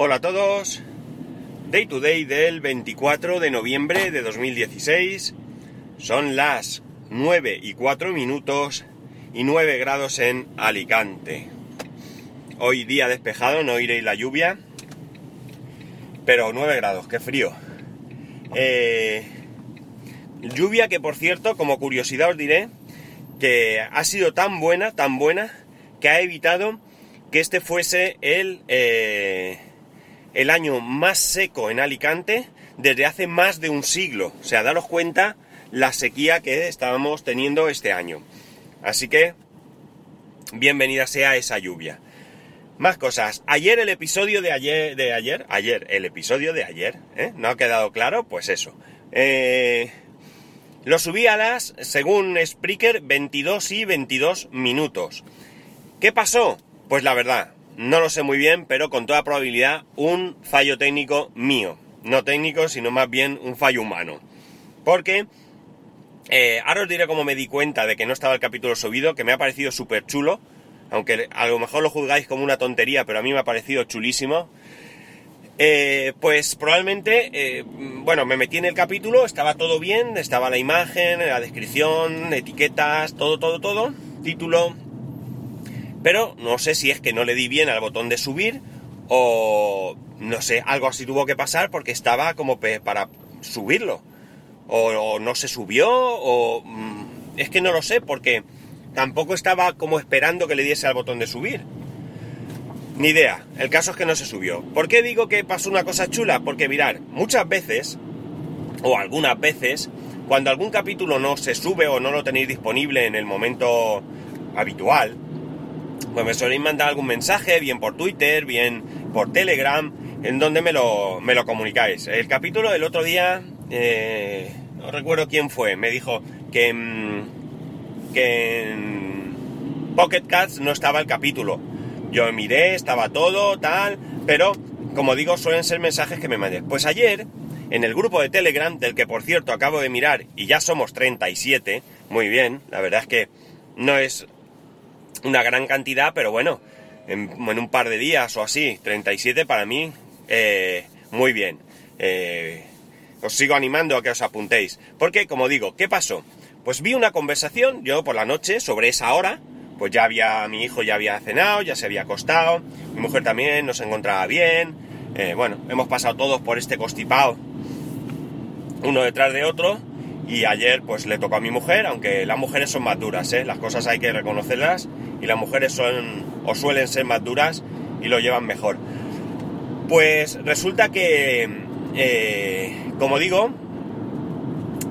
Hola a todos. Day to day del 24 de noviembre de 2016. Son las 9 y 4 minutos y 9 grados en Alicante. Hoy día despejado, no iréis la lluvia. Pero 9 grados, qué frío. Eh, lluvia que por cierto, como curiosidad os diré, que ha sido tan buena, tan buena, que ha evitado que este fuese el, eh, el año más seco en Alicante desde hace más de un siglo. O sea, daros cuenta la sequía que estábamos teniendo este año. Así que, bienvenida sea esa lluvia. Más cosas. Ayer el episodio de ayer, de ayer, ayer, el episodio de ayer, ¿eh? ¿No ha quedado claro? Pues eso. Eh, lo subí a las, según Spreaker, 22 y 22 minutos. ¿Qué pasó? Pues la verdad, no lo sé muy bien, pero con toda probabilidad un fallo técnico mío. No técnico, sino más bien un fallo humano. Porque eh, ahora os diré cómo me di cuenta de que no estaba el capítulo subido, que me ha parecido súper chulo. Aunque a lo mejor lo juzgáis como una tontería, pero a mí me ha parecido chulísimo. Eh, pues probablemente, eh, bueno, me metí en el capítulo, estaba todo bien, estaba la imagen, la descripción, etiquetas, todo, todo, todo, título, pero no sé si es que no le di bien al botón de subir o no sé, algo así tuvo que pasar porque estaba como para subirlo. O, no se subió o mm, es que no lo sé porque tampoco estaba como esperando que le diese al botón de subir. Ni idea, el caso es que no se subió. ¿Por qué digo que pasó una cosa chula? Porque mirar, muchas veces, o algunas veces, cuando algún capítulo no se sube o no lo tenéis disponible en el momento habitual, pues me soléis mandar algún mensaje, bien por Twitter, bien por Telegram, en donde me lo, me lo comunicáis. El capítulo del otro día, eh, no recuerdo quién fue, me dijo que, que en Pocket Cats no estaba el capítulo. Yo miré, estaba todo, tal, pero como digo, suelen ser mensajes que me mandé. Pues ayer, en el grupo de Telegram, del que por cierto acabo de mirar y ya somos 37, muy bien, la verdad es que no es una gran cantidad, pero bueno, en, un par de días o así, 37 para mí, eh, muy bien. Eh, os sigo animando a que os apuntéis. Porque, como digo, ¿qué pasó? Pues vi una conversación, yo por la noche, sobre esa hora, pues ya había, mi hijo ya había cenado, ya se había acostado, mi mujer también nos encontraba bien, eh, bueno, hemos pasado todos por este constipado, uno detrás de otro, y ayer pues le tocó a mi mujer, aunque las mujeres son más duras, ¿eh? las cosas hay que reconocerlas, y las mujeres son o suelen ser más duras y lo llevan mejor. Pues resulta que, eh, como digo,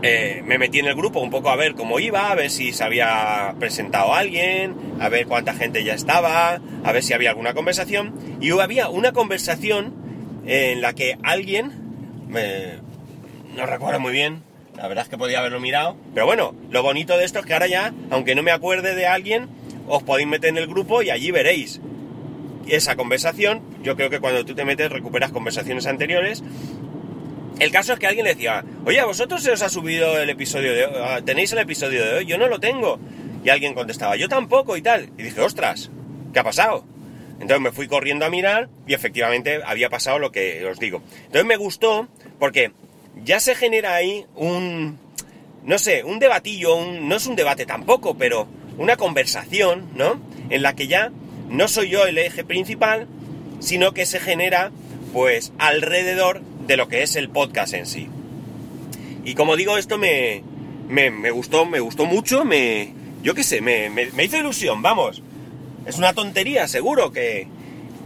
eh, me metí en el grupo un poco a ver cómo iba, a ver si se había presentado alguien, a ver cuánta gente ya estaba, a ver si había alguna conversación. Y había una conversación en la que alguien, no recuerdo muy bien, la verdad es que podía haberlo mirado, pero bueno, lo bonito de esto es que ahora ya, aunque no me acuerde de alguien, os podéis meter en el grupo y allí veréis esa conversación. Yo creo que cuando tú te metes recuperas conversaciones anteriores. El caso es que alguien le decía, oye, ¿a vosotros se os ha subido el episodio de hoy? Ah, ¿Tenéis el episodio de hoy? Yo no lo tengo. Y alguien contestaba, yo tampoco y tal. Y dije, ostras, ¿qué ha pasado? Entonces me fui corriendo a mirar y efectivamente había pasado lo que os digo. Entonces me gustó porque ya se genera ahí un, no sé, un debatillo, no es un debate tampoco, pero una conversación, ¿no? En la que ya no soy yo el eje principal, sino que se genera, pues, alrededor de lo que es el podcast en sí. Y como digo, esto me, me, gustó, me gustó mucho, me, yo qué sé, me, me, hizo ilusión, vamos. Es una tontería, seguro, que,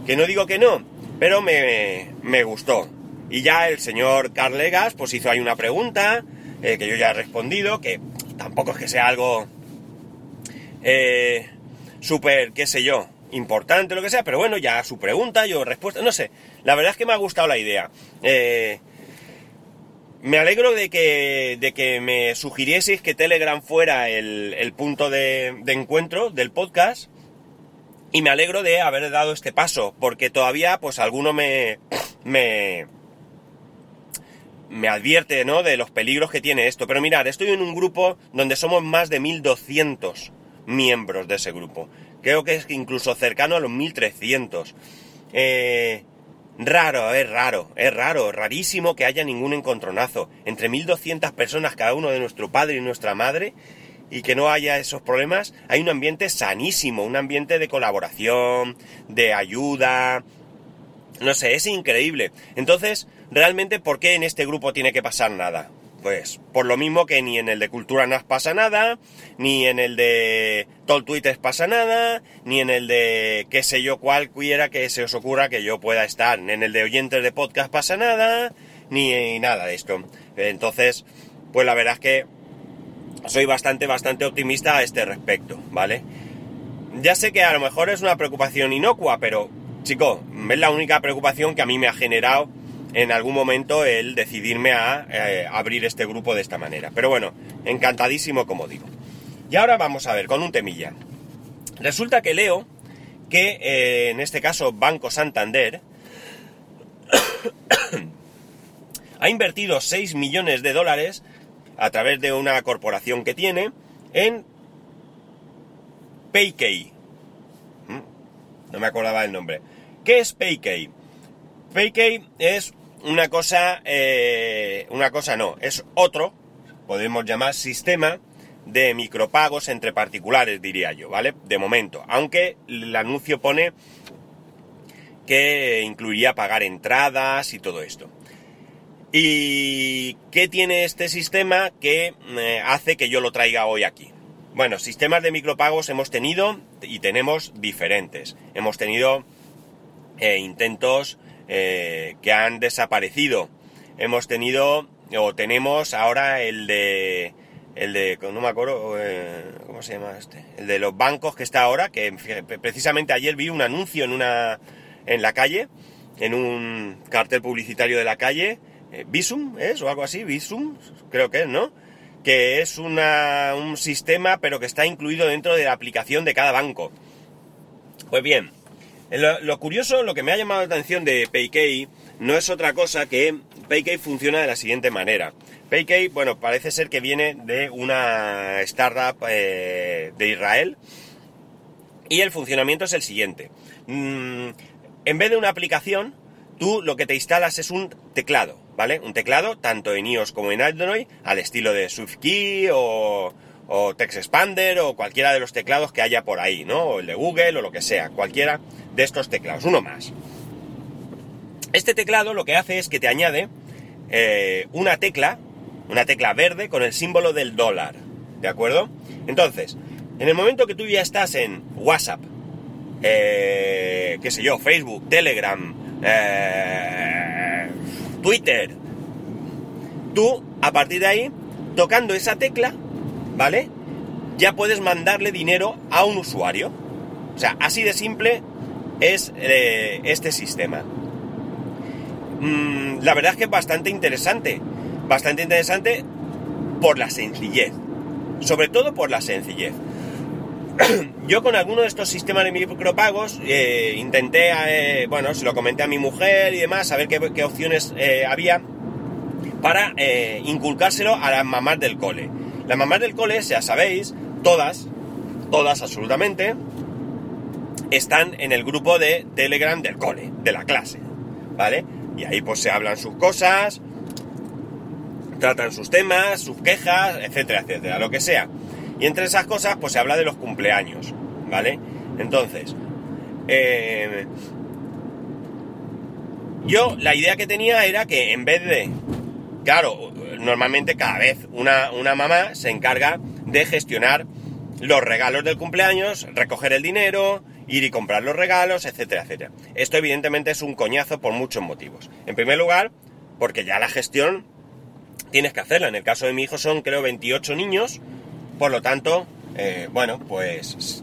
que no digo que no, pero me, me gustó. Y ya el señor Carlegas, pues hizo ahí una pregunta, eh, que yo ya he respondido, que tampoco es que sea algo eh, súper, qué sé yo, importante, lo que sea, pero bueno, ya su pregunta, yo respuesta, no sé, la verdad es que me ha gustado la idea. Eh, me alegro de que, de que me sugirieseis que Telegram fuera el, punto de, encuentro del podcast y me alegro de haber dado este paso, porque todavía pues alguno me, me, me advierte, ¿no? De los peligros que tiene esto. Pero mirad, estoy en un grupo donde somos más de 1200 miembros de ese grupo. Creo que es incluso cercano a los 1300. Eh, raro, es raro, es raro, rarísimo que haya ningún encontronazo entre 1200 personas, cada uno de nuestro padre y nuestra madre, y que no haya esos problemas. Hay un ambiente sanísimo, un ambiente de colaboración, de ayuda, no sé, es increíble. Entonces, realmente, ¿por qué en este grupo tiene que pasar nada? Pues por lo mismo que ni en el de Cultura NAS pasa nada, ni en el de Tol Twitter pasa nada, ni en el de qué sé yo cualquiera que se os ocurra que yo pueda estar, ni en el de oyentes de podcast pasa nada, ni nada de esto. Entonces, pues la verdad es que soy bastante, bastante optimista a este respecto, ¿vale? Ya sé que a lo mejor es una preocupación inocua, pero, chico, es la única preocupación que a mí me ha generado en algún momento el decidirme a eh, abrir este grupo de esta manera. Pero bueno, encantadísimo como digo. Y ahora vamos a ver, con un temilla. Resulta que leo que eh, en este caso Banco Santander ha invertido 6 millones de dólares a través de una corporación que tiene en PayKey. ¿Mm? No me acordaba el nombre. ¿Qué es PayKey? PayKey es una cosa, eh, una cosa no, es otro, podemos llamar sistema de micropagos entre particulares, diría yo, ¿vale? De momento, aunque el anuncio pone que incluiría pagar entradas y todo esto. ¿Y qué tiene este sistema que eh, hace que yo lo traiga hoy aquí? Bueno, sistemas de micropagos hemos tenido y tenemos diferentes. Hemos tenido eh, intentos eh, que han desaparecido. Hemos tenido, o tenemos ahora el de, el de, no me acuerdo, eh, ¿cómo se llama este? El de los bancos que está ahora, que precisamente ayer vi un anuncio en una, en la calle, en un cartel publicitario de la calle, eh, Visum, ¿es? O algo así, Visum, creo que es, ¿no? Que es una, un sistema, pero que está incluido dentro de la aplicación de cada banco. Pues bien, lo, curioso, lo que me ha llamado la atención de PayKey no es otra cosa que PayKey funciona de la siguiente manera. PayKey, bueno, parece ser que viene de una startup eh, de Israel y el funcionamiento es el siguiente. Mm, en vez de una aplicación, tú lo que te instalas es un teclado, ¿vale? Un teclado tanto en iOS como en Android, al estilo de SwiftKey o, o TextExpander o cualquiera de los teclados que haya por ahí, ¿no? O el de Google o lo que sea, cualquiera de estos teclados, uno más. Este teclado lo que hace es que te añade eh, una tecla, una tecla verde con el símbolo del dólar, ¿de acuerdo? Entonces, en el momento que tú ya estás en WhatsApp, eh, qué sé yo, Facebook, Telegram, eh, Twitter, tú, a partir de ahí, tocando esa tecla, ¿vale? Ya puedes mandarle dinero a un usuario. O sea, así de simple es eh, este sistema. Mm, la verdad es que es bastante interesante. Bastante interesante por la sencillez. Sobre todo por la sencillez. Yo con alguno de estos sistemas de micropagos eh, intenté, eh, bueno, se lo comenté a mi mujer y demás, a ver qué, opciones había para inculcárselo a las mamás del cole. Las mamás del cole, ya sabéis, todas, todas absolutamente, están en el grupo de Telegram del cole, de la clase, ¿vale? Y ahí pues se hablan sus cosas, tratan sus temas, sus quejas, etcétera, etcétera, lo que sea. Y entre esas cosas pues se habla de los cumpleaños, ¿vale? Entonces, eh, yo la idea que tenía era que en vez de, claro, normalmente cada vez una, una mamá se encarga de gestionar los regalos del cumpleaños, recoger el dinero, ir y comprar los regalos, etcétera, etcétera. Esto evidentemente es un coñazo por muchos motivos. En primer lugar, porque ya la gestión tienes que hacerla. En el caso de mi hijo son creo 28 niños, por lo tanto, eh, bueno, pues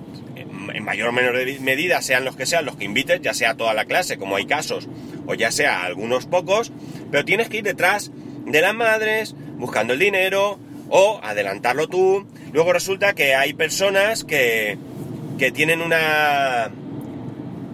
en mayor o menor medida, sean los que sean los que invites, ya sea toda la clase, como hay casos, o ya sea algunos pocos, pero tienes que ir detrás de las madres, buscando el dinero, o adelantarlo tú. Luego resulta que hay personas que, que tienen una,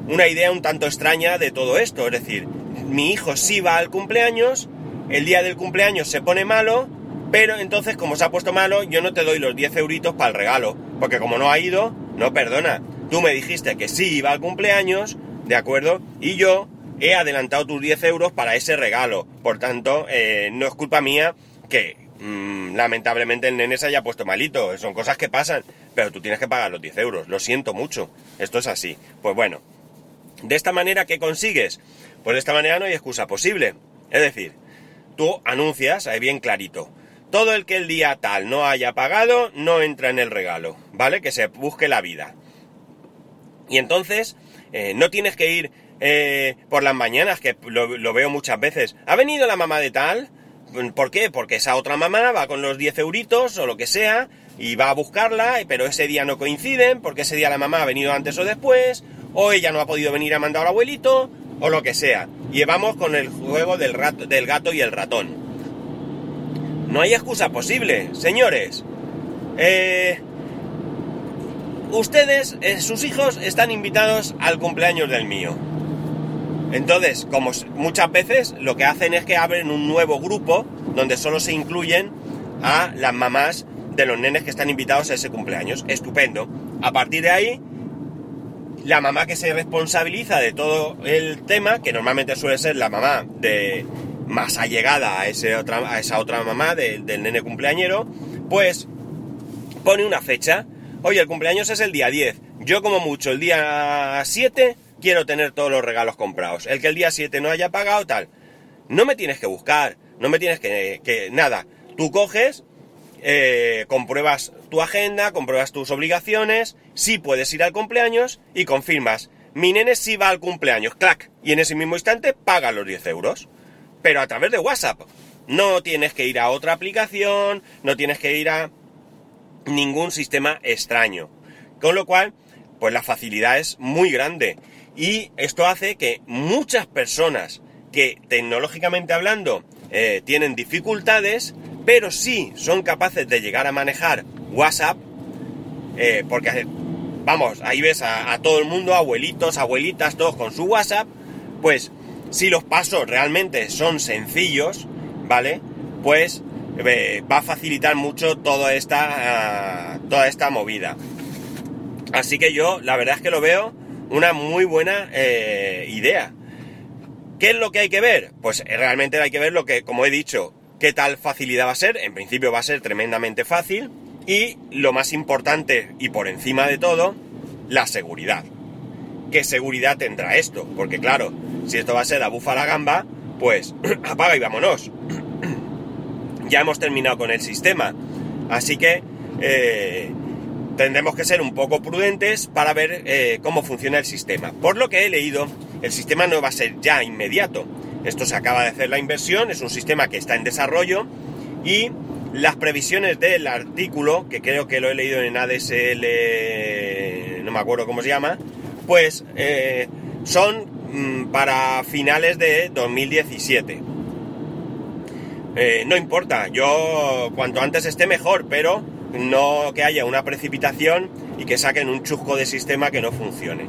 una idea un tanto extraña de todo esto. Es decir, mi hijo sí va al cumpleaños, el día del cumpleaños se pone malo, pero entonces como se ha puesto malo, yo no te doy los 10 euritos para el regalo, porque como no ha ido, no perdona. Tú me dijiste que sí iba al cumpleaños, ¿de acuerdo? Y yo he adelantado tus 10 euros para ese regalo. Por tanto, eh, no es culpa mía que mm, lamentablemente el nene se haya puesto malito. Son cosas que pasan. Pero tú tienes que pagar los 10 euros. Lo siento mucho. Esto es así. Pues bueno. De esta manera, ¿qué consigues? Pues de esta manera no hay excusa posible. Es decir, tú anuncias ahí bien clarito. Todo el que el día tal no haya pagado no entra en el regalo, ¿vale? Que se busque la vida. Y entonces eh, no tienes que ir eh, por las mañanas, que lo, veo muchas veces. ¿Ha venido la mamá de tal? ¿Por qué? Porque esa otra mamá va con los 10 euritos o lo que sea y va a buscarla, pero ese día no coinciden porque ese día la mamá ha venido antes o después, o ella no ha podido venir a mandar al abuelito, o lo que sea. Y vamos con el juego del gato y el ratón. No hay excusa posible, señores. Eh, ustedes, eh, sus hijos, están invitados al cumpleaños del mío. Entonces, como muchas veces lo que hacen es que abren un nuevo grupo donde solo se incluyen a las mamás de los nenes que están invitados a ese cumpleaños. Estupendo. A partir de ahí, la mamá que se responsabiliza de todo el tema, que normalmente suele ser la mamá de más allegada a, ese a esa otra mamá del nene cumpleañero, pues pone una fecha. Oye, el cumpleaños es el día 10. Yo como mucho el día 7 quiero tener todos los regalos comprados. El que el día 7 no haya pagado, tal. No me tienes que buscar, no me tienes que... que nada, tú coges, eh, compruebas tu agenda, compruebas tus obligaciones, si puedes ir al cumpleaños y confirmas, mi nene sí va al cumpleaños, clac, y en ese mismo instante paga los 10 euros. Pero a través de WhatsApp. No tienes que ir a otra aplicación, no tienes que ir a ningún sistema extraño. Con lo cual, pues la facilidad es muy grande. Y esto hace que muchas personas que tecnológicamente hablando eh, tienen dificultades, pero sí son capaces de llegar a manejar WhatsApp, eh, porque vamos, ahí ves a, todo el mundo, abuelitos, abuelitas, todos con su WhatsApp, pues si los pasos realmente son sencillos, ¿vale? Pues eh, va a facilitar mucho toda esta, toda esta movida. Así que yo, la verdad es que lo veo una muy buena eh, idea. ¿Qué es lo que hay que ver? Pues eh, realmente hay que ver lo que, como he dicho, qué tal facilidad va a ser. En principio va a ser tremendamente fácil. Y lo más importante y por encima de todo, la seguridad. ¿Qué seguridad tendrá esto? Porque claro, si esto va a ser a bufa la gamba, pues apaga y vámonos. ya hemos terminado con el sistema. Así que eh, tendremos que ser un poco prudentes para ver eh, cómo funciona el sistema. Por lo que he leído, el sistema no va a ser ya inmediato. Esto se acaba de hacer la inversión, es un sistema que está en desarrollo y las previsiones del artículo, que creo que lo he leído en ADSL, no me acuerdo cómo se llama, pues eh, son mm, para finales de 2017. Eh, no importa, yo cuanto antes esté mejor, pero no que haya una precipitación y que saquen un chusco de sistema que no funcione.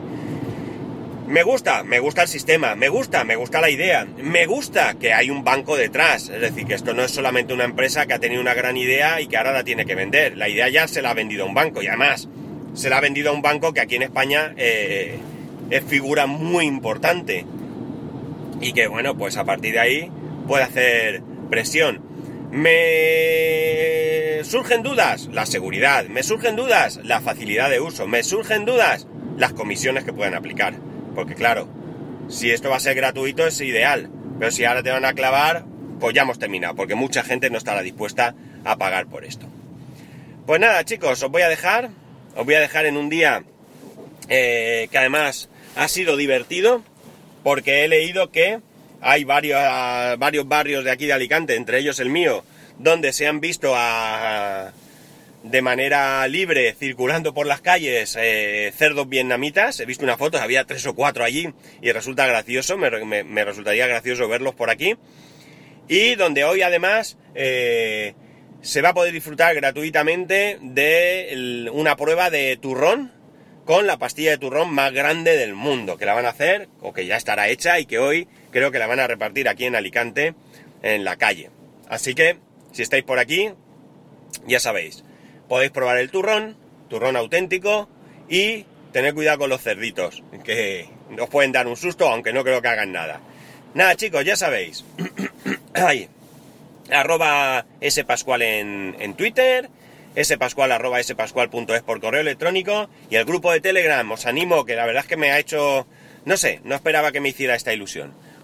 Me gusta, me gusta el sistema, me gusta, me gusta la idea, me gusta que hay un banco detrás, es decir, que esto no es solamente una empresa que ha tenido una gran idea y que ahora la tiene que vender, la idea ya se la ha vendido a un banco y además se la ha vendido a un banco que aquí en España eh, es figura muy importante y que bueno, pues a partir de ahí puede hacer presión. Me surgen dudas, la seguridad. Me surgen dudas, la facilidad de uso. Me surgen dudas, las comisiones que pueden aplicar. Porque claro, si esto va a ser gratuito es ideal. Pero si ahora te van a clavar, pues ya hemos terminado. Porque mucha gente no estará dispuesta a pagar por esto. Pues nada, chicos, os voy a dejar. Os voy a dejar en un día eh, que además ha sido divertido. Porque he leído que hay varios, varios barrios de aquí de Alicante, entre ellos el mío, donde se han visto a, de manera libre circulando por las calles eh, cerdos vietnamitas. He visto una foto, había tres o cuatro allí y resulta gracioso, me, resultaría gracioso verlos por aquí. Y donde hoy además eh, se va a poder disfrutar gratuitamente de una prueba de turrón con la pastilla de turrón más grande del mundo, que la van a hacer, o que ya estará hecha, y que hoy creo que la van a repartir aquí en Alicante, en la calle. Así que, si estáis por aquí, ya sabéis, podéis probar el turrón, turrón auténtico, y tened cuidado con los cerditos, que os pueden dar un susto, aunque no creo que hagan nada. Nada, chicos, ya sabéis. Ahí. Arroba spascual en, en Twitter, spascual arroba spascual.es por correo electrónico y el grupo de Telegram. Os animo, que la verdad es que me ha hecho... No sé, no esperaba que me hiciera esta ilusión.